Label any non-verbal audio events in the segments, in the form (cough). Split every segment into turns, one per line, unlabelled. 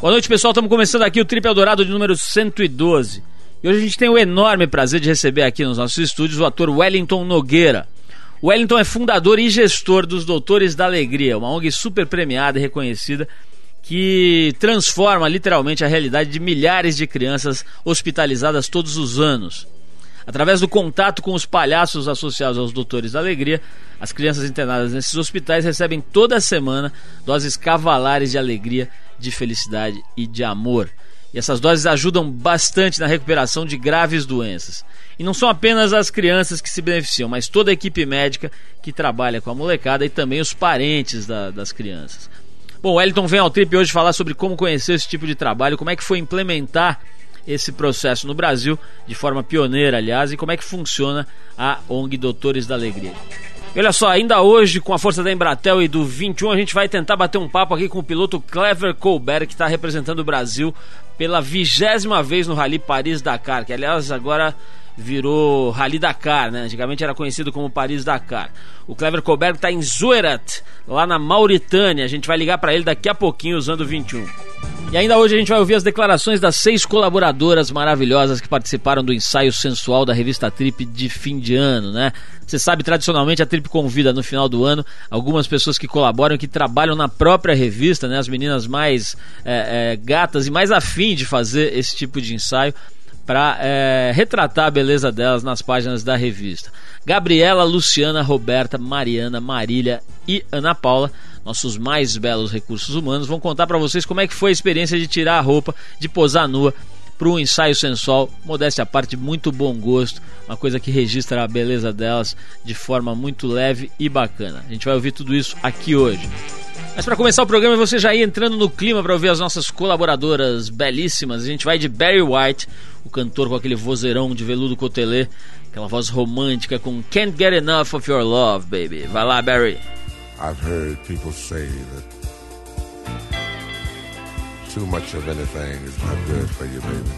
Boa noite, pessoal. Estamos começando aqui o Trip Eldorado de número 112. E hoje a gente tem o enorme prazer de receber aqui nos nossos estúdios o ator Wellington Nogueira. O Wellington é fundador e gestor dos Doutores da Alegria, uma ONG super premiada e reconhecida que transforma literalmente a realidade de milhares de crianças hospitalizadas todos os anos. Através do contato com os palhaços associados aos Doutores da Alegria, as crianças internadas nesses hospitais recebem toda semana doses cavalares de alegria de felicidade e de amor. E essas doses ajudam bastante na recuperação de graves doenças. E não são apenas as crianças que se beneficiam, mas toda a equipe médica que trabalha com a molecada e também os parentes da, das crianças. Bom, o Elton vem ao Trip hoje falar sobre como conhecer esse tipo de trabalho, como é que foi implementar esse processo no Brasil, de forma pioneira, aliás, e como é que funciona a ONG Doutores da Alegria. Olha só, ainda hoje, com a força da Embratel e do 21, a gente vai tentar bater um papo aqui com o piloto Clever Colbert, que está representando o Brasil pela vigésima vez no Rally Paris-Dakar, que aliás agora virou Rally Dakar, né? Antigamente era conhecido como Paris Dakar. O Clever Colbert está em Zuerat, lá na Mauritânia. A gente vai ligar para ele daqui a pouquinho usando o 21. E ainda hoje a gente vai ouvir as declarações das seis colaboradoras maravilhosas que participaram do ensaio sensual da revista Trip de fim de ano, né? Você sabe, tradicionalmente a Trip convida no final do ano algumas pessoas que colaboram, que trabalham na própria revista, né? As meninas mais é, é, gatas e mais afim de fazer esse tipo de ensaio para é, retratar a beleza delas nas páginas da revista. Gabriela, Luciana, Roberta, Mariana, Marília e Ana Paula nossos mais belos recursos humanos, vão contar para vocês como é que foi a experiência de tirar a roupa, de posar nua para um ensaio sensual, modéstia à parte, muito bom gosto, uma coisa que registra a beleza delas de forma muito leve e bacana. A gente vai ouvir tudo isso aqui hoje. Mas para começar o programa, você já ia entrando no clima para ouvir as nossas colaboradoras belíssimas. A gente vai de Barry White, o cantor com aquele vozeirão de veludo cotelê, aquela voz romântica com Can't Get Enough of Your Love, baby. Vai lá, Barry.
I've heard people say that too much of anything is not good for you, baby.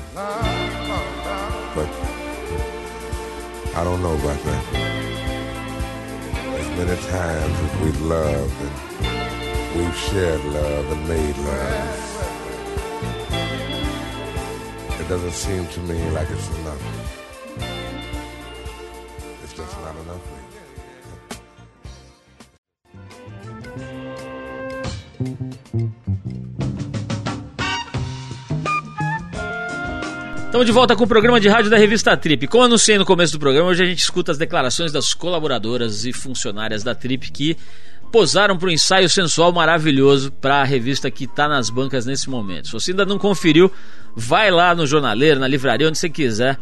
But I don't know about that. As many times as we've loved and we've shared love and made love, it doesn't seem to me like it's enough. It's just not enough.
Estamos de volta com o programa de rádio da revista Trip. Como anunciei no começo do programa, hoje a gente escuta as declarações das colaboradoras e funcionárias da Trip que posaram para um ensaio sensual maravilhoso para a revista que está nas bancas nesse momento. Se você ainda não conferiu, vai lá no jornaleiro, na livraria, onde você quiser,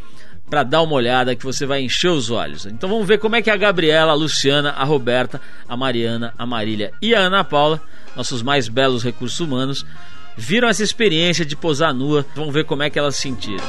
para dar uma olhada que você vai encher os olhos. Então vamos ver como é que a Gabriela, a Luciana, a Roberta, a Mariana, a Marília e a Ana Paula, nossos mais belos recursos humanos, viram essa experiência de posar nua. Vamos ver como é que elas sentiram.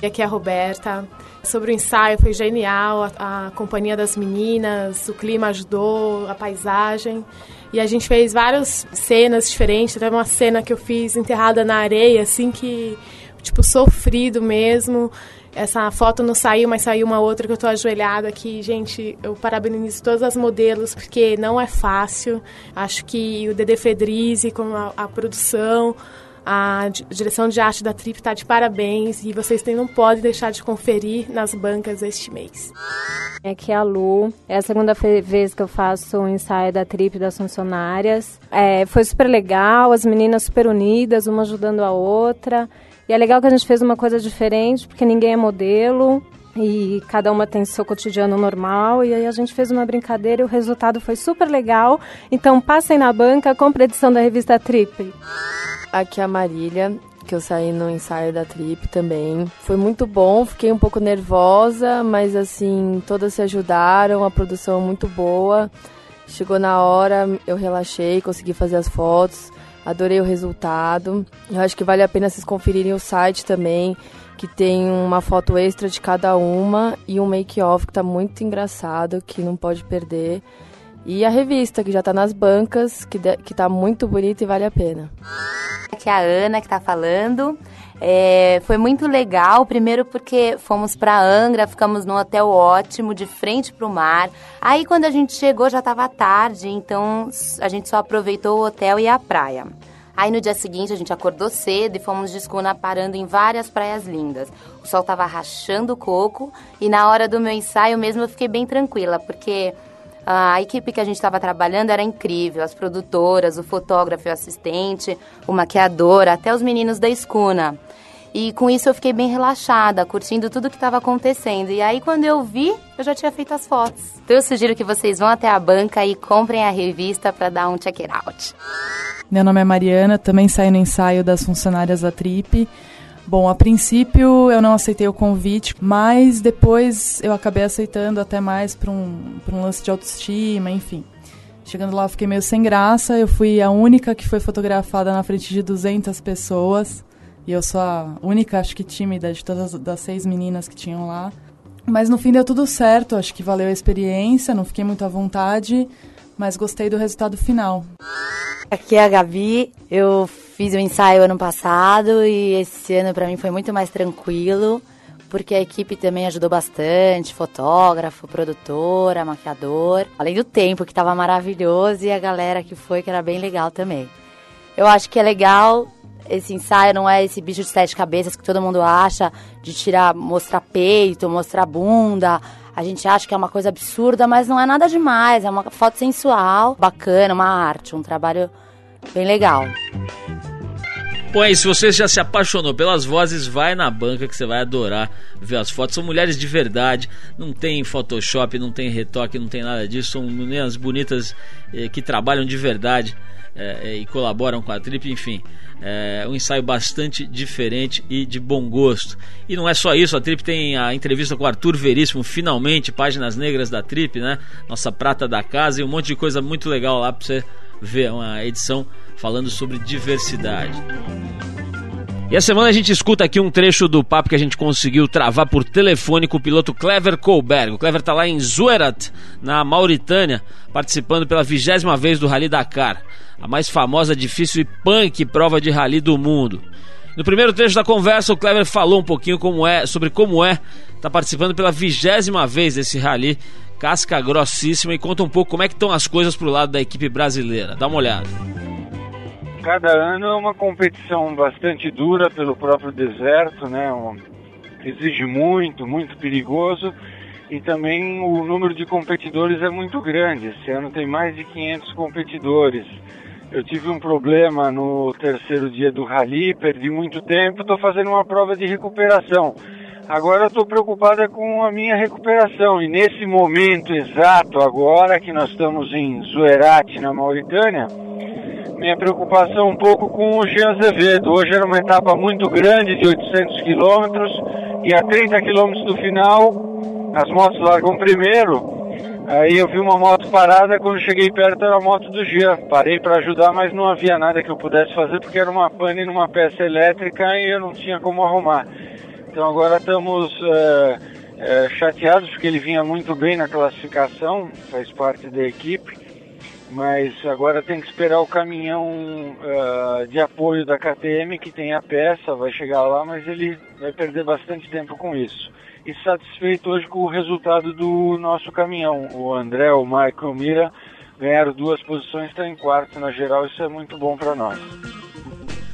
E aqui é a Roberta. Sobre o ensaio foi genial, a, a companhia das meninas, o clima ajudou, a paisagem. E a gente fez várias cenas diferentes. Teve uma cena que eu fiz enterrada na areia, assim que tipo sofrido mesmo. Essa foto não saiu, mas saiu uma outra que eu tô ajoelhada aqui. Gente, eu parabenizo todas as modelos, porque não é fácil. Acho que o Dede Fedrizi, com a, a produção, a direção de arte da Trip está de parabéns e vocês não podem deixar de conferir nas bancas este mês.
Aqui é a Lu, é a segunda vez que eu faço o ensaio da Trip das funcionárias. É, foi super legal, as meninas super unidas, uma ajudando a outra. E é legal que a gente fez uma coisa diferente, porque ninguém é modelo e cada uma tem seu cotidiano normal. E aí a gente fez uma brincadeira e o resultado foi super legal. Então passem na banca, compre a edição da revista Trip.
Aqui a Marília, que eu saí no ensaio da Trip também. Foi muito bom, fiquei um pouco nervosa, mas assim, todas se ajudaram, a produção é muito boa. Chegou na hora, eu relaxei, consegui fazer as fotos. Adorei o resultado. Eu acho que vale a pena vocês conferirem o site também, que tem uma foto extra de cada uma e um make-off que tá muito engraçado, que não pode perder. E a revista, que já tá nas bancas, que, de, que tá muito bonita e vale a pena.
Aqui é a Ana que tá falando. É, foi muito legal, primeiro porque fomos para Angra, ficamos num hotel ótimo, de frente para o mar. Aí quando a gente chegou já estava tarde, então a gente só aproveitou o hotel e a praia. Aí no dia seguinte a gente acordou cedo e fomos de escuna parando em várias praias lindas. O sol tava rachando o coco e na hora do meu ensaio mesmo eu fiquei bem tranquila, porque a equipe que a gente estava trabalhando era incrível, as produtoras, o fotógrafo, o assistente, o maquiador, até os meninos da escuna. E com isso eu fiquei bem relaxada, curtindo tudo que estava acontecendo. E aí quando eu vi, eu já tinha feito as fotos. Então eu sugiro que vocês vão até a banca e comprem a revista para dar um check it out.
Meu nome é Mariana, também saí no ensaio das funcionárias da Trip. Bom, a princípio eu não aceitei o convite, mas depois eu acabei aceitando até mais para um, um lance de autoestima, enfim. Chegando lá eu fiquei meio sem graça, eu fui a única que foi fotografada na frente de 200 pessoas. E eu sou a única, acho que tímida, de todas das seis meninas que tinham lá. Mas no fim deu tudo certo, acho que valeu a experiência, não fiquei muito à vontade, mas gostei do resultado final.
Aqui é a Gabi, eu fiz o ensaio ano passado e esse ano para mim foi muito mais tranquilo, porque a equipe também ajudou bastante, fotógrafo, produtora, maquiador, além do tempo que estava maravilhoso e a galera que foi que era bem legal também. Eu acho que é legal esse ensaio não é esse bicho de sete cabeças que todo mundo acha de tirar, mostrar peito, mostrar bunda, a gente acha que é uma coisa absurda, mas não é nada demais. É uma foto sensual, bacana, uma arte, um trabalho bem legal.
Bom, aí, se você já se apaixonou pelas vozes, vai na banca que você vai adorar ver as fotos. São mulheres de verdade, não tem Photoshop, não tem retoque, não tem nada disso. São meninas bonitas eh, que trabalham de verdade eh, e colaboram com a trip, enfim. É um ensaio bastante diferente e de bom gosto. E não é só isso, a Trip tem a entrevista com o Arthur Veríssimo, finalmente, páginas negras da Trip, né? Nossa prata da casa e um monte de coisa muito legal lá para você uma edição falando sobre diversidade. E a semana a gente escuta aqui um trecho do papo que a gente conseguiu travar por telefone com o piloto Clever Colberg. O Clever está lá em Zuerat, na Mauritânia, participando pela vigésima vez do Rally Dakar a mais famosa, difícil e punk prova de rally do mundo. No primeiro trecho da conversa, o Clever falou um pouquinho como é, sobre como é estar tá participando pela vigésima vez desse rally, casca grossíssima, e conta um pouco como é que estão as coisas pro lado da equipe brasileira. Dá uma olhada.
Cada ano é uma competição bastante dura pelo próprio deserto, né? Exige muito, muito perigoso e também o número de competidores é muito grande. Esse ano tem mais de 500 competidores. Eu tive um problema no terceiro dia do rally, perdi muito tempo, estou fazendo uma prova de recuperação. Agora estou preocupada com a minha recuperação e nesse momento exato, agora que nós estamos em Zuerate, na Mauritânia, minha preocupação é um pouco com o Jean Azevedo. Hoje era uma etapa muito grande, de 800 quilômetros, e a 30 quilômetros do final, as motos largam primeiro, Aí eu vi uma moto parada, quando cheguei perto era a moto do Jean. Parei para ajudar, mas não havia nada que eu pudesse fazer porque era uma pane numa peça elétrica e eu não tinha como arrumar. Então agora estamos é, é, chateados porque ele vinha muito bem na classificação, faz parte da equipe, mas agora tem que esperar o caminhão uh, de apoio da KTM que tem a peça, vai chegar lá, mas ele vai perder bastante tempo com isso e satisfeito hoje com o resultado do nosso caminhão. O André, o Michael o Mira ganharam duas posições, estão em quarto na geral, isso é muito bom para nós.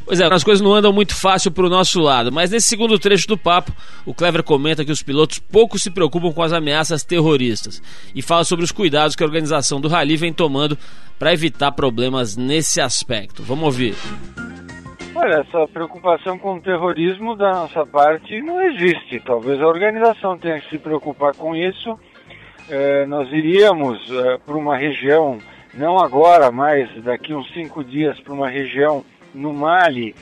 Pois é, as coisas não andam muito fácil para o nosso lado, mas nesse segundo trecho do papo, o Clever comenta que os pilotos pouco se preocupam com as ameaças terroristas e fala sobre os cuidados que a organização do Rally vem tomando para evitar problemas nesse aspecto. Vamos ouvir.
Olha, essa preocupação com o terrorismo da nossa parte não existe. Talvez a organização tenha que se preocupar com isso. É, nós iríamos é, para uma região, não agora, mas daqui uns cinco dias, para uma região no Mali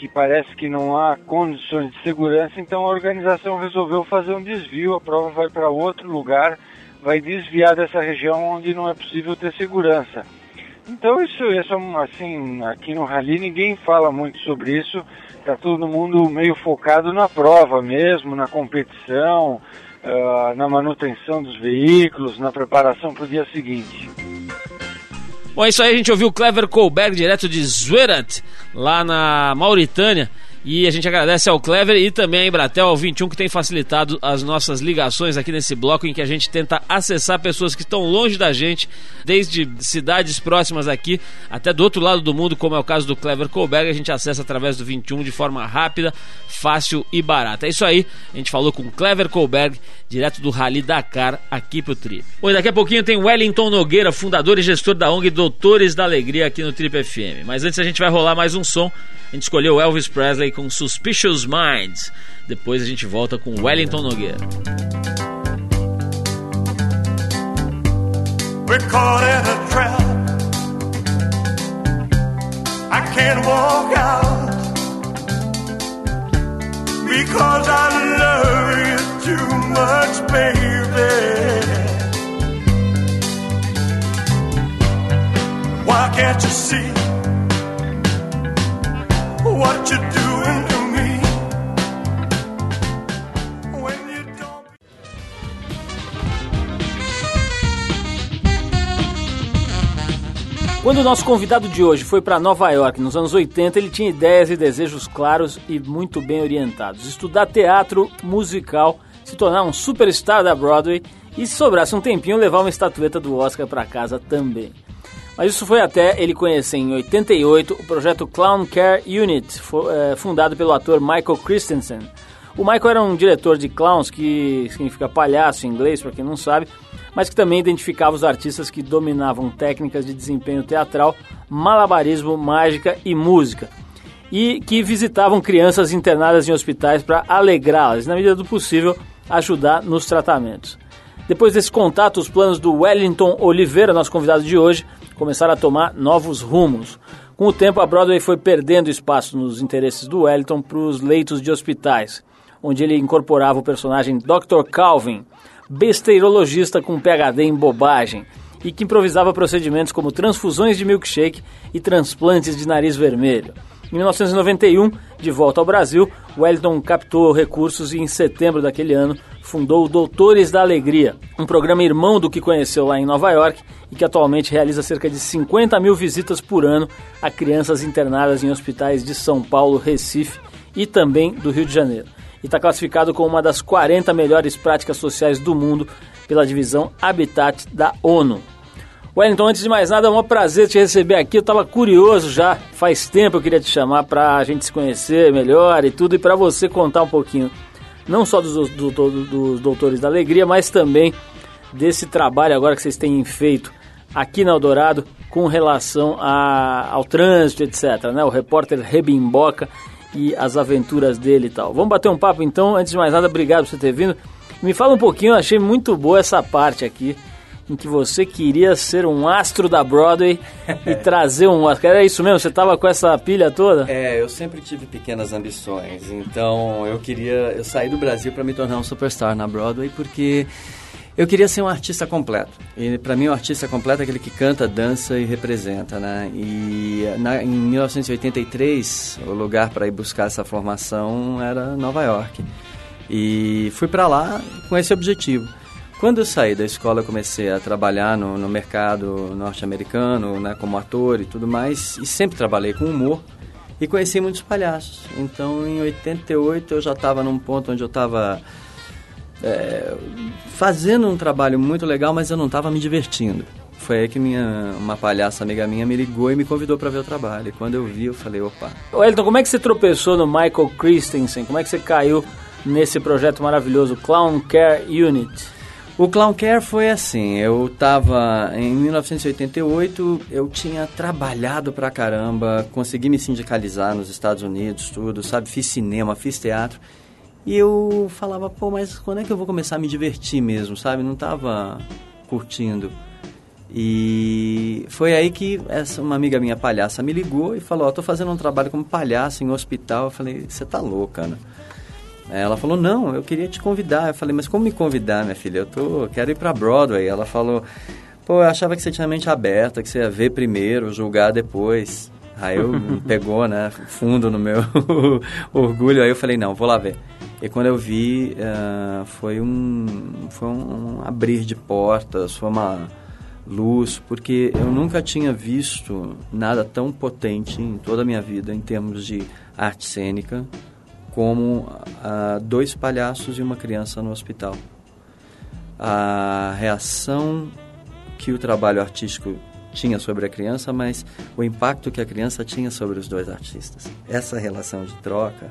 que parece que não há condições de segurança, então a organização resolveu fazer um desvio, a prova vai para outro lugar, vai desviar dessa região onde não é possível ter segurança. Então isso, isso assim, aqui no Rally ninguém fala muito sobre isso, tá todo mundo meio focado na prova mesmo, na competição, uh, na manutenção dos veículos, na preparação para o dia seguinte.
Bom, é isso aí a gente ouviu o Clever Colberg direto de Zuerat, lá na Mauritânia.
E a gente agradece ao Clever e também à Embratel, ao 21, que tem facilitado as nossas ligações aqui nesse bloco em que a gente tenta acessar pessoas que estão longe da gente, desde cidades próximas aqui até do outro lado do mundo, como é o caso do Clever Colberg. A gente acessa através do 21 de forma rápida, fácil e barata. É isso aí, a gente falou com Clever Colberg, direto do Rally Dakar, aqui pro Trip. Bom, daqui a pouquinho tem Wellington Nogueira, fundador e gestor da ONG Doutores da Alegria aqui no Trip FM. Mas antes a gente vai rolar mais um som. A gente escolheu Elvis Presley com Suspicious Minds. Depois a gente volta com Wellington Nogueira.
We're caught in a trap. I can't walk out because I love you too much, baby. Why can't you see
Quando o nosso convidado de hoje foi para Nova York nos anos 80, ele tinha ideias e desejos claros e muito bem orientados. Estudar teatro musical, se tornar um superstar da Broadway e, se sobrasse um tempinho, levar uma estatueta do Oscar para casa também. Mas isso foi até ele conhecer em 88 o projeto Clown Care Unit, eh, fundado pelo ator Michael Christensen. O Michael era um diretor de clowns, que significa palhaço em inglês, para quem não sabe, mas que também identificava os artistas que dominavam técnicas de desempenho teatral, malabarismo, mágica e música. E que visitavam crianças internadas em hospitais para alegrá-las, na medida do possível, ajudar nos tratamentos. Depois desse contato, os planos do Wellington Oliveira, nosso convidado de hoje, começaram a tomar novos rumos. Com o tempo, a Broadway foi perdendo espaço nos interesses do Wellington para os leitos de hospitais, onde ele incorporava o personagem Dr. Calvin, besteirologista com PhD em bobagem, e que improvisava procedimentos como transfusões de milkshake e transplantes de nariz vermelho. Em 1991, de volta ao Brasil, Wellington captou recursos e em setembro daquele ano fundou o Doutores da Alegria, um programa irmão do que conheceu lá em Nova York e que atualmente realiza cerca de 50 mil visitas por ano a crianças internadas em hospitais de São Paulo, Recife e também do Rio de Janeiro. E está classificado como uma das 40 melhores práticas sociais do mundo pela divisão Habitat da ONU. Wellington, antes de mais nada, é um prazer te receber aqui. Eu estava curioso já, faz tempo eu queria te chamar para a gente se conhecer melhor e tudo, e para você contar um pouquinho, não só dos, do- do- dos Doutores da Alegria, mas também desse trabalho agora que vocês têm feito aqui na Eldorado com relação a- ao trânsito, etc. Né? O repórter Rebimboca e as aventuras dele e tal. Vamos bater um papo então. Antes de mais nada, obrigado por você ter vindo. Me fala um pouquinho, achei muito boa essa parte aqui em que você queria ser um astro da Broadway (laughs) e trazer um Oscar. Era isso mesmo? Você tava com essa pilha toda?
É, eu sempre tive pequenas ambições, então eu queria, eu saí do Brasil para me tornar um superstar na Broadway porque eu queria ser um artista completo. E para mim o artista completo é aquele que canta, dança e representa, né? E na, em 1983 o lugar para ir buscar essa formação era Nova York. E fui para lá com esse objetivo. Quando eu saí da escola, eu comecei a trabalhar no, no mercado norte-americano, né, como ator e tudo mais, e sempre trabalhei com humor e conheci muitos palhaços. Então, em 88, eu já estava num ponto onde eu estava é, fazendo um trabalho muito legal, mas eu não estava me divertindo. Foi aí que minha, uma palhaça amiga minha me ligou e me convidou para ver o trabalho. E quando eu vi, eu falei, opa,
Wellington, como é que você tropeçou no Michael Christensen? Como é que você caiu nesse projeto maravilhoso, Clown Care Unit?
O Clown Care foi assim, eu tava em 1988, eu tinha trabalhado pra caramba, consegui me sindicalizar nos Estados Unidos, tudo, sabe, fiz cinema, fiz teatro. E eu falava, pô, mas quando é que eu vou começar a me divertir mesmo, sabe? Não tava curtindo. E foi aí que essa uma amiga minha palhaça me ligou e falou, ó, tô fazendo um trabalho como palhaço em um hospital. Eu falei, você tá louca, né? Ela falou, não, eu queria te convidar. Eu falei, mas como me convidar, minha filha? Eu tô, quero ir pra Broadway. Ela falou, pô, eu achava que você tinha a mente aberta, que você ia ver primeiro, julgar depois. Aí eu (laughs) pegou, né, fundo no meu (laughs) orgulho. Aí eu falei, não, vou lá ver. E quando eu vi, eh, foi um, foi um abrir de portas, foi uma, luz, porque eu nunca tinha visto nada tão potente em toda a minha vida em termos de arte cênica como ah, dois palhaços e uma criança no hospital. A reação que o trabalho artístico tinha sobre a criança, mas o impacto que a criança tinha sobre os dois artistas. Essa relação de troca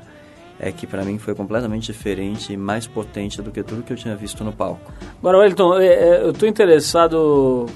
é que para mim foi completamente diferente e mais potente do que tudo que eu tinha visto no palco.
Agora, Wellington, é, é, eu estou interessado.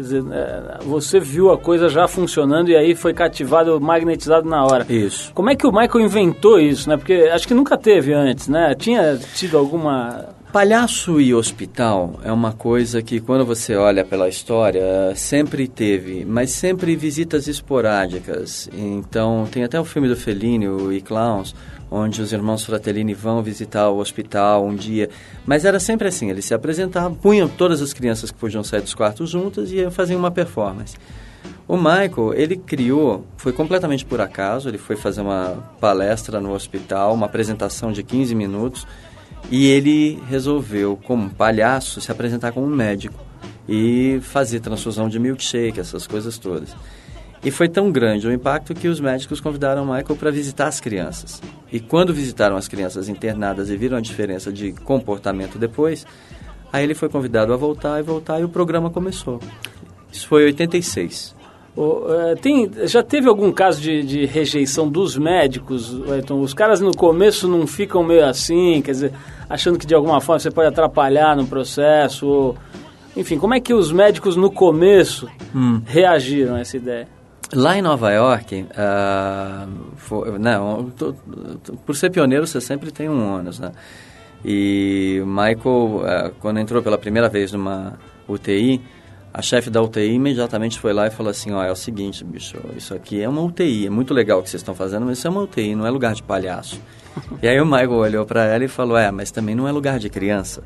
Quer dizer, é, você viu a coisa já funcionando e aí foi cativado, magnetizado na hora.
Isso.
Como é que o Michael inventou isso, né? Porque acho que nunca teve antes, né? Tinha tido alguma
Palhaço e hospital é uma coisa que, quando você olha pela história, sempre teve, mas sempre visitas esporádicas. Então, tem até o filme do Fellini, o E Clowns, onde os irmãos Fratellini vão visitar o hospital um dia. Mas era sempre assim, eles se apresentavam, punham todas as crianças que podiam sair dos quartos juntas e faziam uma performance. O Michael, ele criou, foi completamente por acaso, ele foi fazer uma palestra no hospital, uma apresentação de 15 minutos, e ele resolveu, como palhaço, se apresentar como um médico e fazer transfusão de milkshake, essas coisas todas. E foi tão grande o impacto que os médicos convidaram Michael para visitar as crianças. E quando visitaram as crianças internadas e viram a diferença de comportamento depois, aí ele foi convidado a voltar e voltar e o programa começou. Isso foi em 86.
O, é, tem, já teve algum caso de, de rejeição dos médicos, Então, Os caras no começo não ficam meio assim, quer dizer, achando que de alguma forma você pode atrapalhar no processo? Ou, enfim, como é que os médicos no começo
Hum.
reagiram a essa ideia?
Lá em Nova York, ah, foi- não, tô- tô- por ser pioneiro você sempre tem um ônus, né? E o Michael, ah, quando entrou pela primeira vez numa UTI, a chefe da UTI imediatamente foi lá e falou assim, ó, é o seguinte, bicho, isso aqui é uma UTI, é muito legal o que vocês estão fazendo, mas isso é uma UTI, não é lugar de palhaço. (laughs) e aí o Michael olhou para ela e falou, é, mas também não é lugar de criança.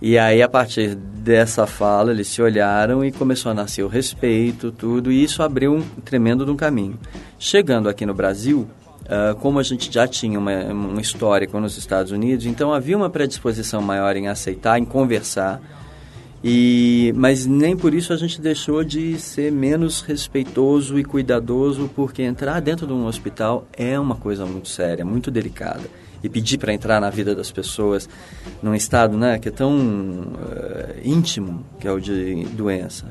E aí, a partir dessa fala, eles se olharam e começou a nascer o respeito, tudo, e isso abriu um tremendo de um caminho. Chegando aqui no Brasil, ah, como a gente já tinha uma, um histórico nos Estados Unidos, então havia uma predisposição maior em aceitar, em conversar, e, mas nem por isso a gente deixou de ser menos respeitoso e cuidadoso, porque entrar dentro de um hospital é uma coisa muito séria, muito delicada. E pedir para entrar na vida das pessoas num estado né, que é tão eh, íntimo, que é o de doença.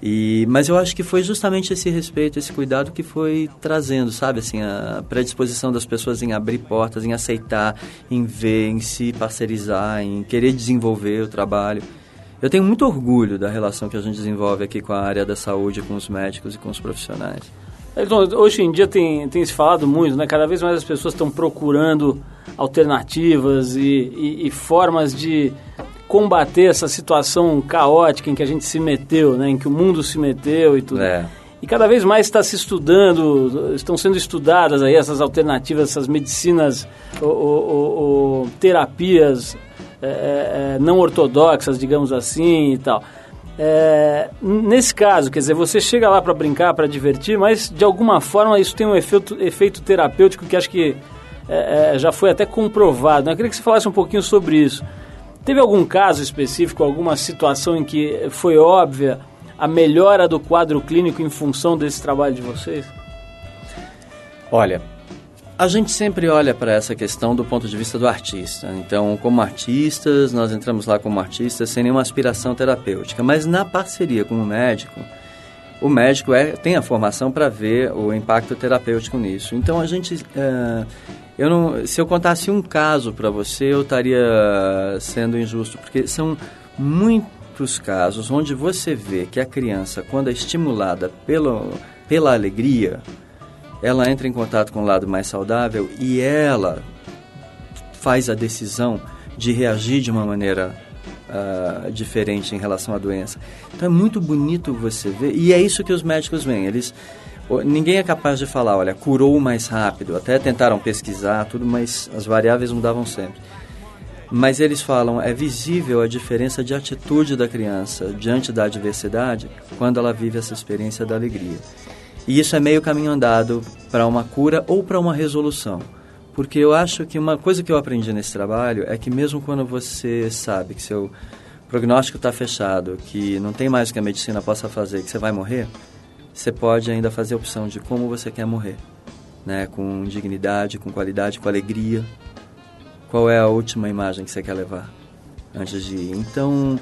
E, mas eu acho que foi justamente esse respeito, esse cuidado que foi trazendo, sabe, assim, a predisposição das pessoas em abrir portas, em aceitar, em ver, em se parcerizar, em querer desenvolver o trabalho. Eu tenho muito orgulho da relação que a gente desenvolve aqui com a área da saúde, com os médicos e com os profissionais.
Então, hoje em dia tem, tem se falado muito, né? Cada vez mais as pessoas estão procurando alternativas e, e- e formas de combater essa situação caótica em que a gente se meteu, né? Em que o mundo se meteu e tudo.
É.
E cada vez mais está se estudando, estão sendo estudadas aí essas alternativas, essas medicinas ou, ou- ou- terapias é, é, é, não ortodoxas, digamos assim e tal. É, nesse caso, quer dizer, você chega lá para brincar, para divertir, mas de alguma forma isso tem um efeito, efeito terapêutico que acho que é, é, já foi até comprovado. né? Eu queria que você falasse um pouquinho sobre isso. Teve algum caso específico, alguma situação em que foi óbvia a melhora do quadro clínico em função desse trabalho de vocês?
Olha, a gente sempre olha para essa questão do ponto de vista do artista. Então, como artistas, nós entramos lá como artistas sem nenhuma aspiração terapêutica, mas na parceria com o médico, o médico é, tem a formação para ver o impacto terapêutico nisso. Então, a gente. eh, eu não, se eu contasse um caso para você, eu estaria sendo injusto, porque são muitos casos onde você vê que a criança, quando é estimulada pelo, pela alegria, ela entra em contato com o lado mais saudável e ela faz a decisão de reagir de uma maneira ah, diferente em relação à doença. Então é muito bonito você ver, e é isso que os médicos veem. Eles, ninguém é capaz de falar, olha, curou mais rápido. Até tentaram pesquisar tudo, mas as variáveis mudavam sempre. Mas eles falam, é visível a diferença de atitude da criança diante da adversidade quando ela vive essa experiência da alegria. E isso é meio caminho andado para uma cura ou para uma resolução. Porque eu acho que uma coisa que eu aprendi nesse trabalho é que mesmo quando você sabe que seu prognóstico está fechado, que não tem mais o que a medicina possa fazer, que você vai morrer, você pode ainda fazer a opção de como você quer morrer, né? Com dignidade, com qualidade, com alegria. Qual é a última imagem que você quer levar antes de ir? Então,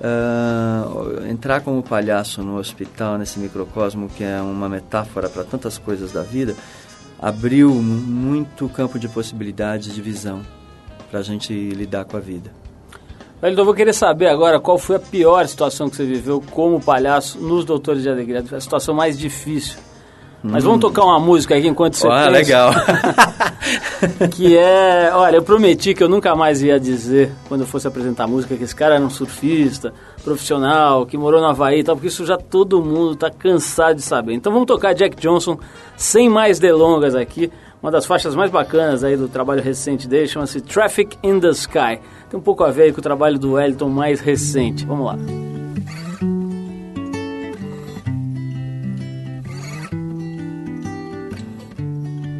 uh, entrar como palhaço no hospital, nesse microcosmo que é uma metáfora para tantas coisas da vida, abriu muito campo de possibilidades de visão para a gente lidar com a vida.
Então eu vou querer saber agora qual foi a pior situação que você viveu como palhaço nos Doutores de Alegria, a situação mais difícil. Mas vamos tocar uma música aqui enquanto você
Ah,
pensa.
legal. (laughs)
que é, olha, eu prometi que eu nunca mais ia dizer quando eu fosse apresentar música que esse cara era um surfista profissional, que morou no Havaí e tal, porque isso já todo mundo tá cansado de saber. Então vamos tocar Jack Johnson sem mais delongas aqui. Uma das faixas mais bacanas aí do trabalho recente dele chama-se Traffic in the Sky. Tem um pouco a ver com o trabalho do Wellington mais recente. Vamos lá.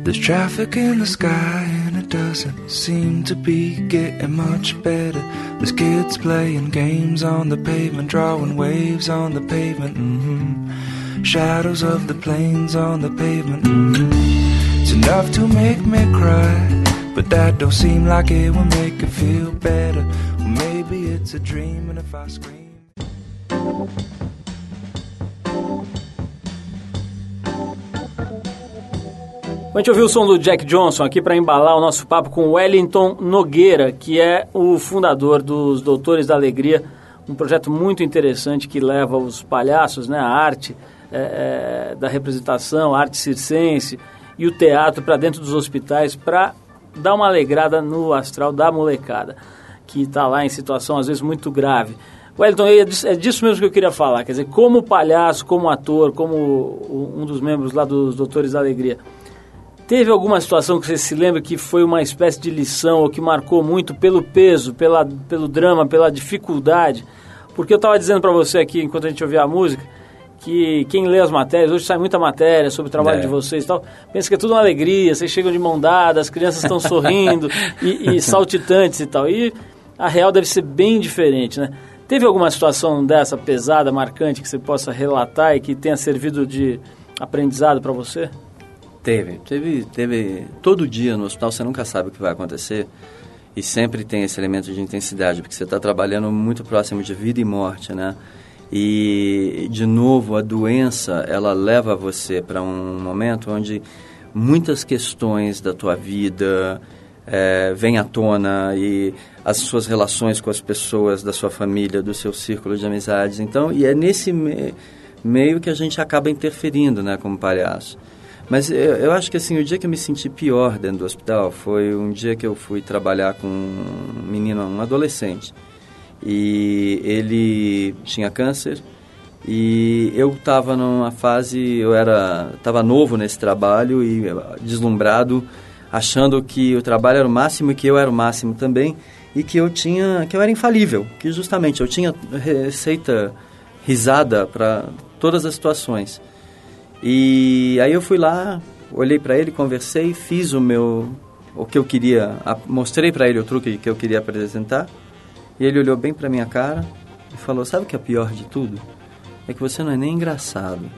There's traffic in the sky and it doesn't seem to be getting much better. There's kids playing games on the pavement, drawing waves on the pavement. hmm Shadows of the planes on the pavement. hmm It's enough to make me cry, but that don't seem like it will make it feel better. Well, maybe it's a dream, and if I scream.
A gente ouviu o som do Jack Johnson aqui para embalar o nosso papo com Wellington Nogueira, que é o fundador dos Doutores da Alegria, um projeto muito interessante que leva os palhaços, né, a arte é, é, da representação, a arte circense e o teatro para dentro dos hospitais para dar uma alegrada no astral da molecada, que está lá em situação às vezes muito grave. Wellington, é é disso mesmo que eu queria falar, quer dizer, como palhaço, como ator, como um dos membros lá dos Doutores da Alegria, Teve alguma situação que você se lembra que foi uma espécie de lição ou que marcou muito pelo peso, pela, pelo drama, pela dificuldade? Porque eu estava dizendo para você aqui, enquanto a gente ouvia a música, que quem lê as matérias, hoje sai muita matéria sobre o trabalho
É.
de vocês e tal, pensa que é tudo uma alegria, vocês chegam de mão dada, as crianças estão sorrindo (laughs) e, e saltitantes e tal. E a real deve ser bem diferente, né? Teve alguma situação dessa pesada, marcante, que você possa relatar e que tenha servido de aprendizado para você?
Teve, teve, teve. Todo dia no hospital você nunca sabe o que vai acontecer e sempre tem esse elemento de intensidade, porque você está trabalhando muito próximo de vida e morte, né? E, de novo, a doença, ela leva você para um momento onde muitas questões da tua vida é, vêm à tona e as suas relações com as pessoas da sua família, do seu círculo de amizades. Então, e é nesse me meio que a gente acaba interferindo, né, como palhaço. Mas eu, eu acho que assim, o dia que eu me senti pior dentro do hospital foi um dia que eu fui trabalhar com um menino, um adolescente. E ele tinha câncer e eu estava numa fase, eu era, estava novo nesse trabalho e deslumbrado, achando que o trabalho era o máximo e que eu era o máximo também e que eu tinha, que eu era infalível, que justamente eu tinha receita risada para todas as situações. E aí eu fui lá, olhei para ele, conversei, fiz o meu o que eu queria, mostrei para ele o truque que eu queria apresentar. E ele olhou bem para minha cara e falou: "Sabe o que é pior de tudo? É que você não é nem engraçado."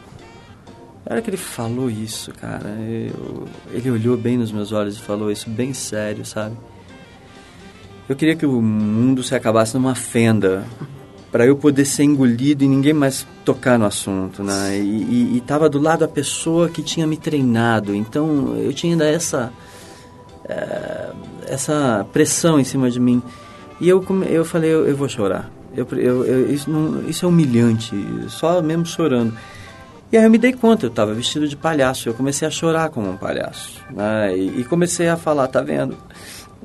Na hora que ele falou isso, cara, eu, ele olhou bem nos meus olhos e falou isso bem sério, sabe? Eu queria que o mundo se acabasse numa fenda para eu poder ser engolido e ninguém mais tocar no assunto, né? E, e, e tava do lado a pessoa que tinha me treinado, então eu tinha ainda essa é, essa pressão em cima de mim. E eu eu falei, eu, eu vou chorar. Eu, eu, eu isso, não, isso é humilhante, só mesmo chorando. E aí eu me dei conta, eu estava vestido de palhaço, eu comecei a chorar como um palhaço. Né? E, e comecei a falar, tá vendo?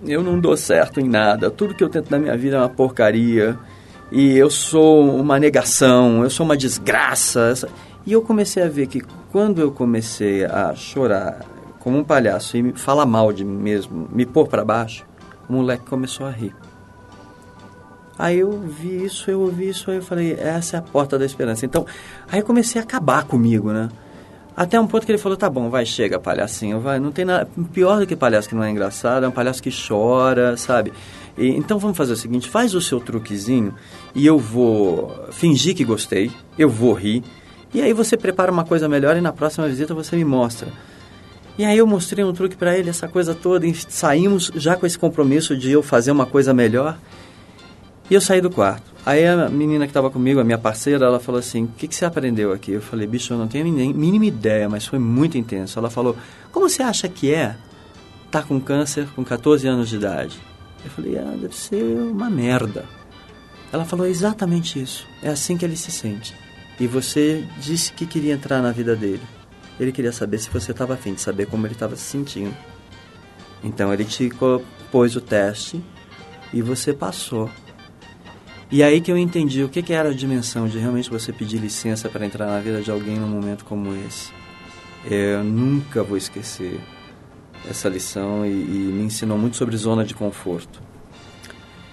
Eu não dou certo em nada, tudo que eu tento na minha vida é uma porcaria e eu sou uma negação, eu sou uma desgraça. E eu comecei a ver que quando eu comecei a chorar como um palhaço e falar mal de mim mesmo, me pôr para baixo, o moleque começou a rir. Aí eu vi isso, eu ouvi isso, aí eu falei, essa é a porta da esperança. Então, aí eu comecei a acabar comigo, né? Até um ponto que ele falou, tá bom, vai, chega, palhacinho, vai. Não tem nada pior do que palhaço que não é engraçado, é um palhaço que chora, sabe? E, então vamos fazer o seguinte: faz o seu truquezinho e eu vou fingir que gostei, eu vou rir, e aí você prepara uma coisa melhor e na próxima visita você me mostra. E aí eu mostrei um truque para ele, essa coisa toda, e saímos já com esse compromisso de eu fazer uma coisa melhor. E eu saí do quarto. Aí a menina que estava comigo, a minha parceira, ela falou assim: O que, que você aprendeu aqui? Eu falei: Bicho, eu não tenho nem mínima ideia, mas foi muito intenso. Ela falou: Como você acha que é estar tá com câncer com 14 anos de idade? Eu falei: Ah, deve ser uma merda. Ela falou exatamente isso. É assim que ele se sente. E você disse que queria entrar na vida dele. Ele queria saber se você estava afim de saber como ele estava se sentindo. Então ele te pôs o teste e você passou. E aí que eu entendi o que, que era a dimensão de realmente você pedir licença para entrar na vida de alguém num momento como esse. Eu nunca vou esquecer essa lição e, e me ensinou muito sobre zona de conforto.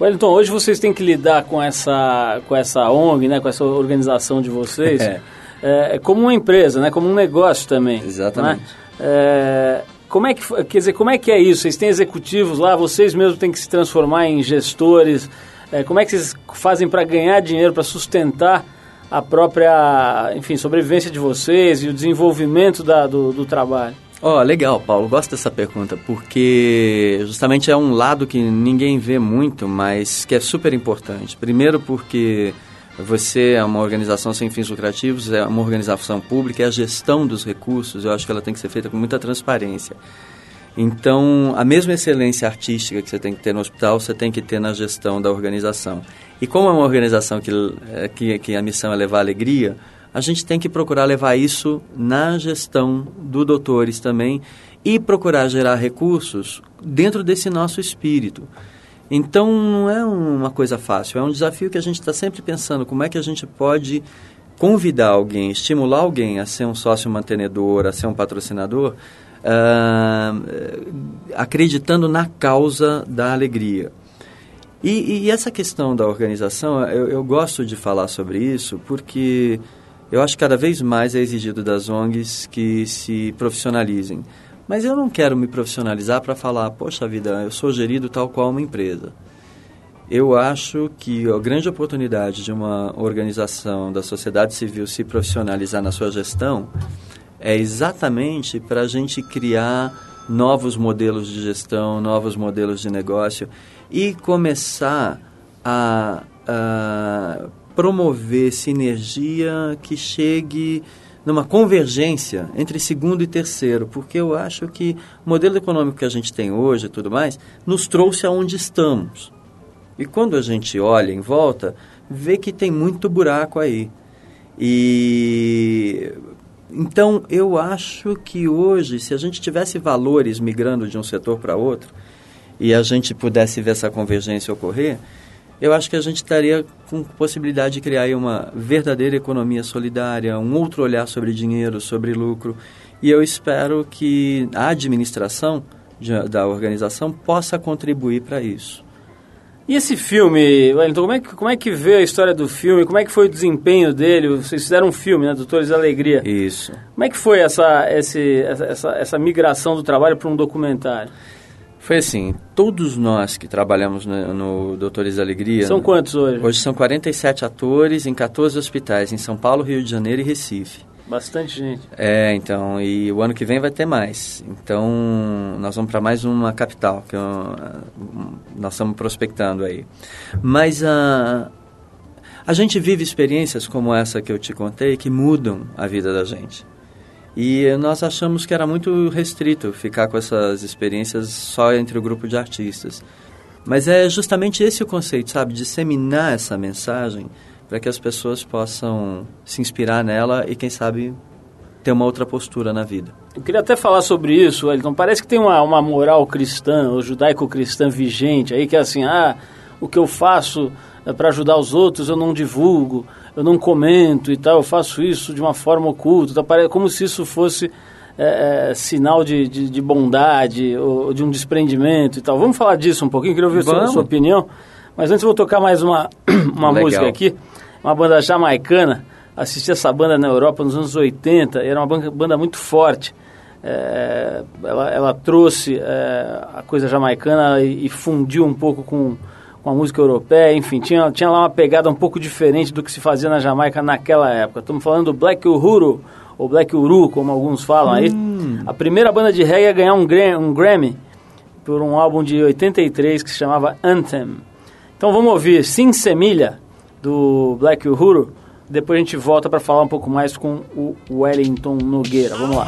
Wellington, hoje vocês têm que lidar com essa, com essa ONG, né, com essa organização de vocês, (laughs) é. É, como uma empresa, né, como um negócio também.
Exatamente.
Né? É, como é que, quer dizer, como é que é isso? Vocês têm executivos lá, vocês mesmos têm que se transformar em gestores. É, como é que vocês fazem para ganhar dinheiro, para sustentar a própria, enfim, sobrevivência de vocês e o desenvolvimento da, do, do trabalho?
Ó, oh, legal, Paulo. Gosto dessa pergunta, porque justamente é um lado que ninguém vê muito, mas que é super importante. Primeiro porque você é uma organização sem fins lucrativos, é uma organização pública, é a gestão dos recursos, eu acho que ela tem que ser feita com muita transparência. Então, a mesma excelência artística que você tem que ter no hospital, você tem que ter na gestão da organização. E como é uma organização que, é, que, que a missão é levar alegria, a gente tem que procurar levar isso na gestão do doutores também e procurar gerar recursos dentro desse nosso espírito. Então não é uma coisa fácil, é um desafio que a gente está sempre pensando como é que a gente pode convidar alguém, estimular alguém a ser um sócio mantenedor, a ser um patrocinador, uh, acreditando na causa da alegria. E, e, essa questão da organização, eu, eu gosto de falar sobre isso porque eu acho que cada vez mais é exigido das ONGs que se profissionalizem. Mas eu não quero me profissionalizar para falar, poxa vida, eu sou gerido tal qual uma empresa. Eu acho que a grande oportunidade de uma organização da sociedade civil se profissionalizar na sua gestão é exatamente para a gente criar novos modelos de gestão, novos modelos de negócio e começar a, a promover sinergia que chegue numa convergência entre segundo e terceiro, porque eu acho que o modelo econômico que a gente tem hoje e tudo mais nos trouxe aonde estamos. E quando a gente olha em volta, vê que tem muito buraco aí. E então eu acho que hoje, se a gente tivesse valores migrando de um setor para outro e a gente pudesse ver essa convergência ocorrer, eu acho que a gente estaria com possibilidade de criar uma verdadeira economia solidária, um outro olhar sobre dinheiro, sobre lucro. E eu espero que a administração de, da organização possa contribuir para isso.
E esse filme, Wellington, como é, que, como é que vê a história do filme? Como é que foi o desempenho dele? Vocês fizeram um filme, né? Doutores da Alegria.
Isso.
Como é que foi essa, esse, essa, essa migração do trabalho para um documentário?
Foi assim, todos nós que trabalhamos no, no Doutores da Alegria...
São quantos hoje?
Hoje são 47 atores em 14 hospitais, em São Paulo, Rio de Janeiro e Recife.
Bastante gente.
É, então, e o ano que vem vai ter mais. Então, nós vamos para mais uma capital, que eu, nós estamos prospectando aí. Mas a, a gente vive experiências como essa que eu te contei que mudam a vida da gente. E nós achamos que era muito restrito ficar com essas experiências só entre o grupo de artistas. Mas é justamente esse o conceito, sabe? Disseminar essa mensagem para que as pessoas possam se inspirar nela e, quem sabe, ter uma outra postura na vida.
Eu queria até falar sobre isso, Wellington. Parece que tem uma, uma moral cristã, ou judaico-cristã vigente aí, que é assim, ah, o que eu faço é para ajudar os outros eu não divulgo eu não comento e tal, eu faço isso de uma forma oculta, tá, como se isso fosse é, é, sinal de, de, de, bondade ou de um desprendimento e tal. Vamos falar disso um pouquinho, queria ouvir a sua, opinião. Mas antes eu vou tocar mais uma, (clears throat) uma música aqui, uma banda jamaicana. Assisti essa banda na Europa nos anos 80, era uma banda, banda muito forte. É, ela, ela, trouxe é, a coisa jamaicana e, e fundiu um pouco com com a música europeia, enfim, tinha, tinha lá uma pegada um pouco diferente do que se fazia na Jamaica naquela época. Estamos falando do Black Uhuru, ou Black Uru, como alguns falam aí. A primeira banda de reggae a ganhar um, Gra- um Grammy por um álbum de 83 que se chamava Anthem. Então vamos ouvir Sim Semilha, do Black Uhuru. Depois a gente volta para falar um pouco mais com o Wellington Nogueira. Vamos lá.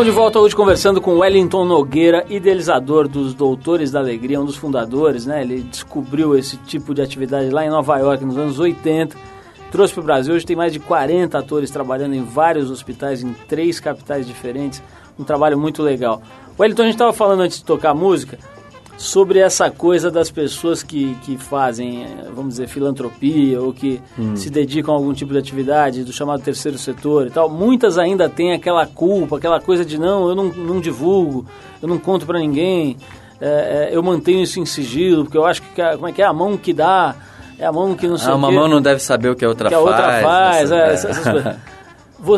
Estamos de volta hoje conversando com Wellington Nogueira, idealizador dos Doutores da Alegria, um dos fundadores, né? Ele descobriu esse tipo de atividade lá em Nova York nos anos 80, trouxe para o Brasil. Hoje tem mais de 40 atores trabalhando em vários hospitais, em três capitais diferentes. Um trabalho muito legal. Wellington, a gente estava falando antes de tocar música sobre essa coisa das pessoas que, que fazem, eh, vamos dizer, filantropia ou que
Hum.
se dedicam a algum tipo de atividade do chamado terceiro setor e tal. Muitas ainda têm aquela culpa, aquela coisa de não, eu não, não divulgo, eu não conto para ninguém, eh, eu mantenho isso em sigilo, porque eu acho que, como é que é, a mão que dá, é a mão que não sei
Ah, uma mão não deve saber o que a outra
que a
faz.
outra faz,
essa-
é, essas, essas coisas. Você- (laughs)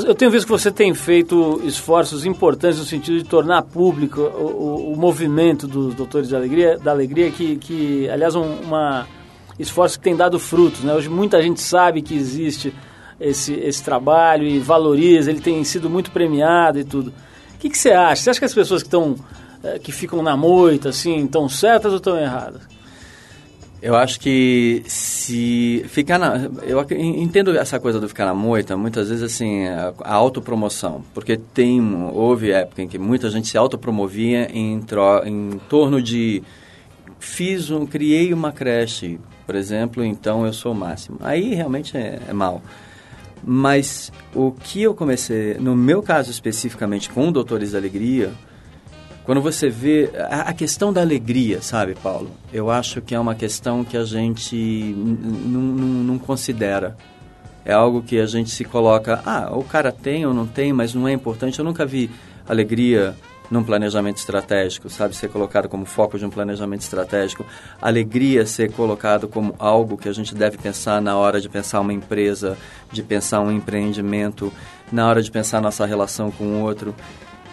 Eu tenho visto que você tem feito esforços importantes no sentido de tornar público o, o- o movimento dos Doutores da Alegria, da Alegria que, que aliás, um uma esforço que tem dado frutos. Né? Hoje muita gente sabe que existe esse, esse trabalho e valoriza, ele tem sido muito premiado e tudo. O que, que você acha? Você acha que as pessoas que estão eh, que ficam na moita, assim, estão certas ou estão erradas?
Eu acho que se ficar na. Eu entendo essa coisa do ficar na moita, muitas vezes assim, a, a autopromoção. Porque tem. Houve época em que muita gente se autopromovia em, tro, em torno de. Fiz um. Criei uma creche, por exemplo, então eu sou o máximo. Aí realmente é, é mal. Mas o que eu comecei, no meu caso especificamente com o Doutores da Alegria, quando você vê a, questão da alegria, sabe, Paulo? Eu acho que é uma questão que a gente não considera. É algo que a gente se coloca, ah, o cara tem ou não tem, mas não é importante. Eu nunca vi alegria num planejamento estratégico, sabe? Ser colocado como foco de um planejamento estratégico. Alegria ser colocado como algo que a gente deve pensar na hora de pensar uma empresa, de pensar um empreendimento, na hora de pensar nossa relação com o outro.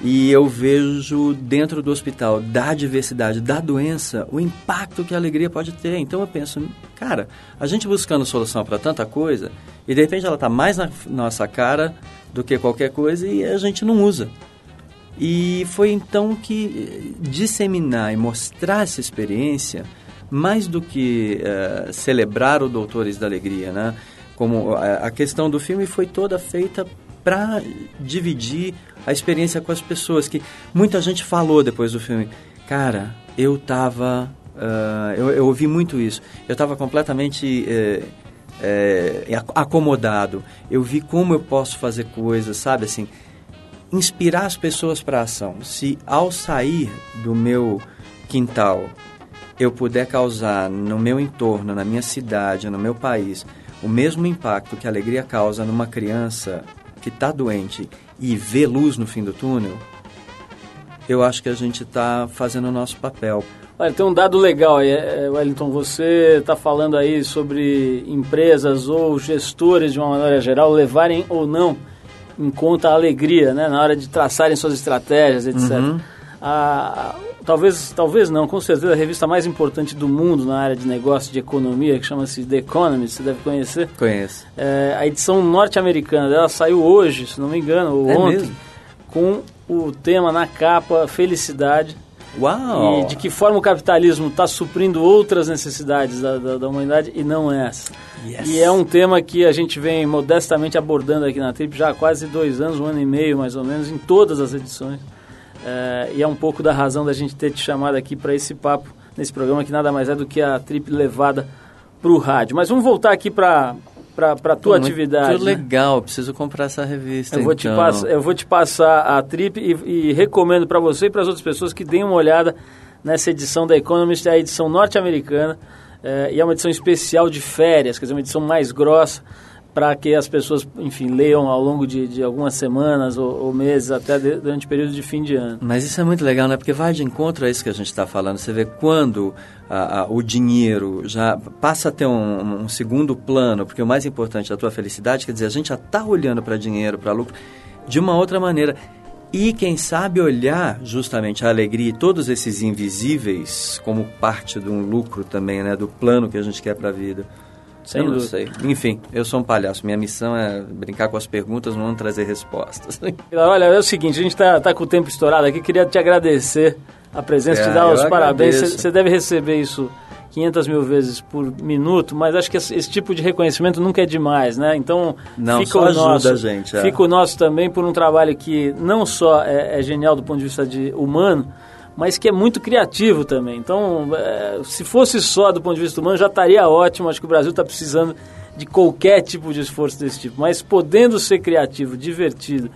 E eu vejo dentro do hospital, da diversidade, da doença, o impacto que a alegria pode ter. Então eu penso, cara, a gente buscando solução para tanta coisa, e de repente ela está mais na nossa cara do que qualquer coisa e a gente não usa. E foi então que eh, disseminar e mostrar essa experiência, mais do que eh, celebrar o Doutores da Alegria, né? Como a, a questão do filme foi toda feita para dividir a experiência com as pessoas, que muita gente falou depois do filme, cara, eu tava, ah, eu, eu ouvi muito isso, eu estava completamente eh, eh, ac- acomodado, eu vi como eu posso fazer coisas, sabe, assim, inspirar as pessoas para ação. Se ao sair do meu quintal eu puder causar no meu entorno, na minha cidade, no meu país, o mesmo impacto que a alegria causa numa criança que está doente e vê luz no fim do túnel, eu acho que a gente está fazendo o nosso papel.
Olha, tem um dado legal aí, é, Wellington. Você está falando aí sobre empresas ou gestores, de uma maneira geral, levarem ou não em conta a alegria, né? Na hora de traçarem suas estratégias, etc.
Uhum.
A- talvez, talvez não, com certeza a revista mais importante do mundo na área de negócio, de economia, que chama-se The Economist, você deve conhecer.
Conheço.
É, a edição norte-americana dela saiu hoje, se não me engano, ou
É
ontem,
mesmo?
com o tema na capa Felicidade.
Uau!
E de que forma o capitalismo está suprindo outras necessidades da, da, da humanidade e não essa.
Yes.
E é um tema que a gente vem modestamente abordando aqui na Trip já há quase dois anos, um ano e meio mais ou menos, em todas as edições. É, e é um pouco da razão da gente ter te chamado aqui para esse papo nesse programa, que nada mais é do que a Trip levada para o rádio. Mas vamos voltar aqui para a tua
Muito
atividade. né?
legal, preciso comprar essa revista.
Eu vou, te
então.
pass- eu vou te passar a trip e, e recomendo para você e para as outras pessoas que deem uma olhada nessa edição da Economist, é a edição norte-americana, é, e é uma edição especial de férias, quer dizer, uma edição mais grossa, para que as pessoas, enfim, leiam ao longo de, de algumas semanas ou, ou meses, até de, durante o período de fim de ano.
Mas isso é muito legal, né? Porque vai de encontro a isso que a gente está falando. Você vê quando a, a, o dinheiro já passa a ter um, um, segundo plano, porque o mais importante é a tua felicidade, quer dizer, a gente já está olhando para dinheiro, para lucro, de uma outra maneira. E quem sabe olhar justamente a alegria e todos esses invisíveis como parte de um lucro também, né? Do plano que a gente quer para a vida.
Sem
eu não
dúvida.
sei. Enfim, eu sou um palhaço. Minha missão é brincar com as perguntas, não trazer respostas. (laughs)
Olha, é o seguinte, a gente está tá com o tempo estourado aqui, queria te agradecer a presença,
É,
te dar os parabéns. Você deve receber isso 500 mil vezes por minuto, mas acho que esse, esse tipo de reconhecimento nunca é demais, né? Então,
Não,
fica
só
o
ajuda
nosso,
a gente, é.
Fica o nosso também por um trabalho que não só é, é genial do ponto de vista de humano, mas que é muito criativo também. Então, é, se fosse só do ponto de vista humano, já estaria ótimo. Acho que o Brasil está precisando de qualquer tipo de esforço desse tipo. Mas podendo ser criativo, divertido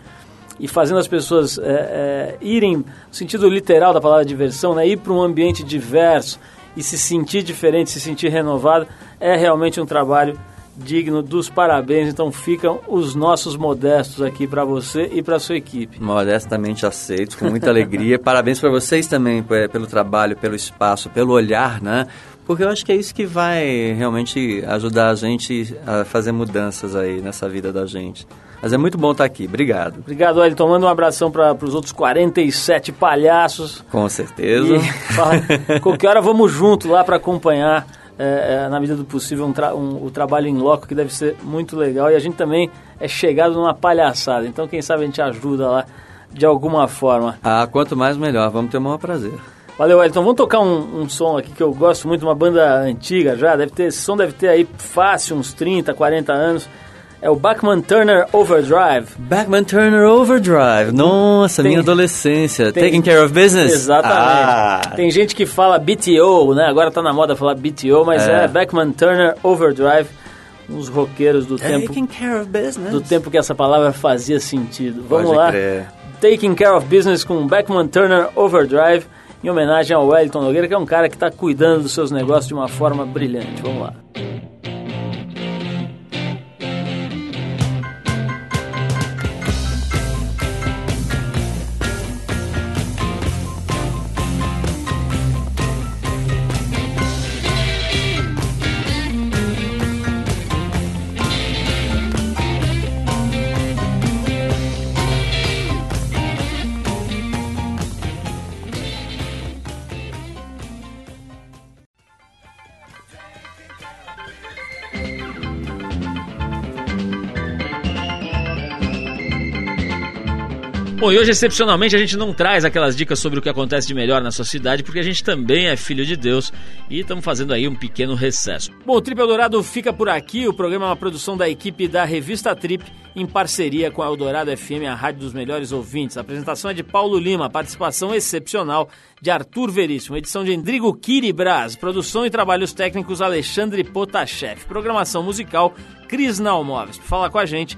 e fazendo as pessoas é, é, irem, no sentido literal da palavra diversão, né, ir para um ambiente diverso e se sentir diferente, se sentir renovado, é realmente um trabalho digno dos parabéns. Então ficam os nossos modestos aqui para você e para sua equipe.
Modestamente aceito, com muita alegria. (laughs) Parabéns para vocês também eh, pelo trabalho, pelo espaço, pelo olhar, né? Porque eu acho que é isso que vai realmente ajudar a gente a fazer mudanças aí nessa vida da gente. Mas é muito bom estar aqui. Obrigado.
Obrigado, Wellington. Manda um abração para os outros 47 palhaços.
Com certeza.
E fala, qualquer hora vamos junto lá para acompanhar, é, é, na medida do possível, um tra- um- o trabalho em loco, que deve ser muito legal. E a gente também é chegado numa palhaçada. Então, quem sabe a gente ajuda lá de alguma forma.
Ah, quanto mais melhor. Vamos ter o maior prazer.
Valeu, Wellington. Vamos tocar um, um som aqui que eu gosto muito, uma banda antiga já. Deve ter, esse som deve ter aí fácil uns 30, 40 anos. É o Bachman Turner Overdrive.
Bachman Turner Overdrive. Nossa,
Tem-
minha adolescência.
tem-
Taking care of business?
Exatamente.
Ah.
Tem gente que fala BTO, né? Agora tá na moda falar BTO, mas é,
É.
Beckman Turner Overdrive, uns roqueiros do tempo
Taking care of business.
do tempo que essa palavra fazia sentido. Vamos
Pode
lá.
crer.
Taking Care of Business com Beckman Turner Overdrive, em homenagem ao Wellington Nogueira, que é um cara que está cuidando dos seus negócios de uma forma brilhante. Vamos lá. Bom, e hoje, excepcionalmente, a gente não traz aquelas dicas sobre o que acontece de melhor na sua cidade, porque a gente também é filho de Deus e estamos fazendo aí um pequeno recesso. Bom, o Trip Eldorado fica por aqui. O programa é uma produção da equipe da Revista Trip, em parceria com a Eldorado FM, a rádio dos melhores ouvintes. A apresentação é de Paulo Lima, participação excepcional de Arthur Veríssimo, edição de Endrigo Kiribras, produção e trabalhos técnicos Alexandre Potashev, programação musical Cris Nalmoves. Falar com a gente,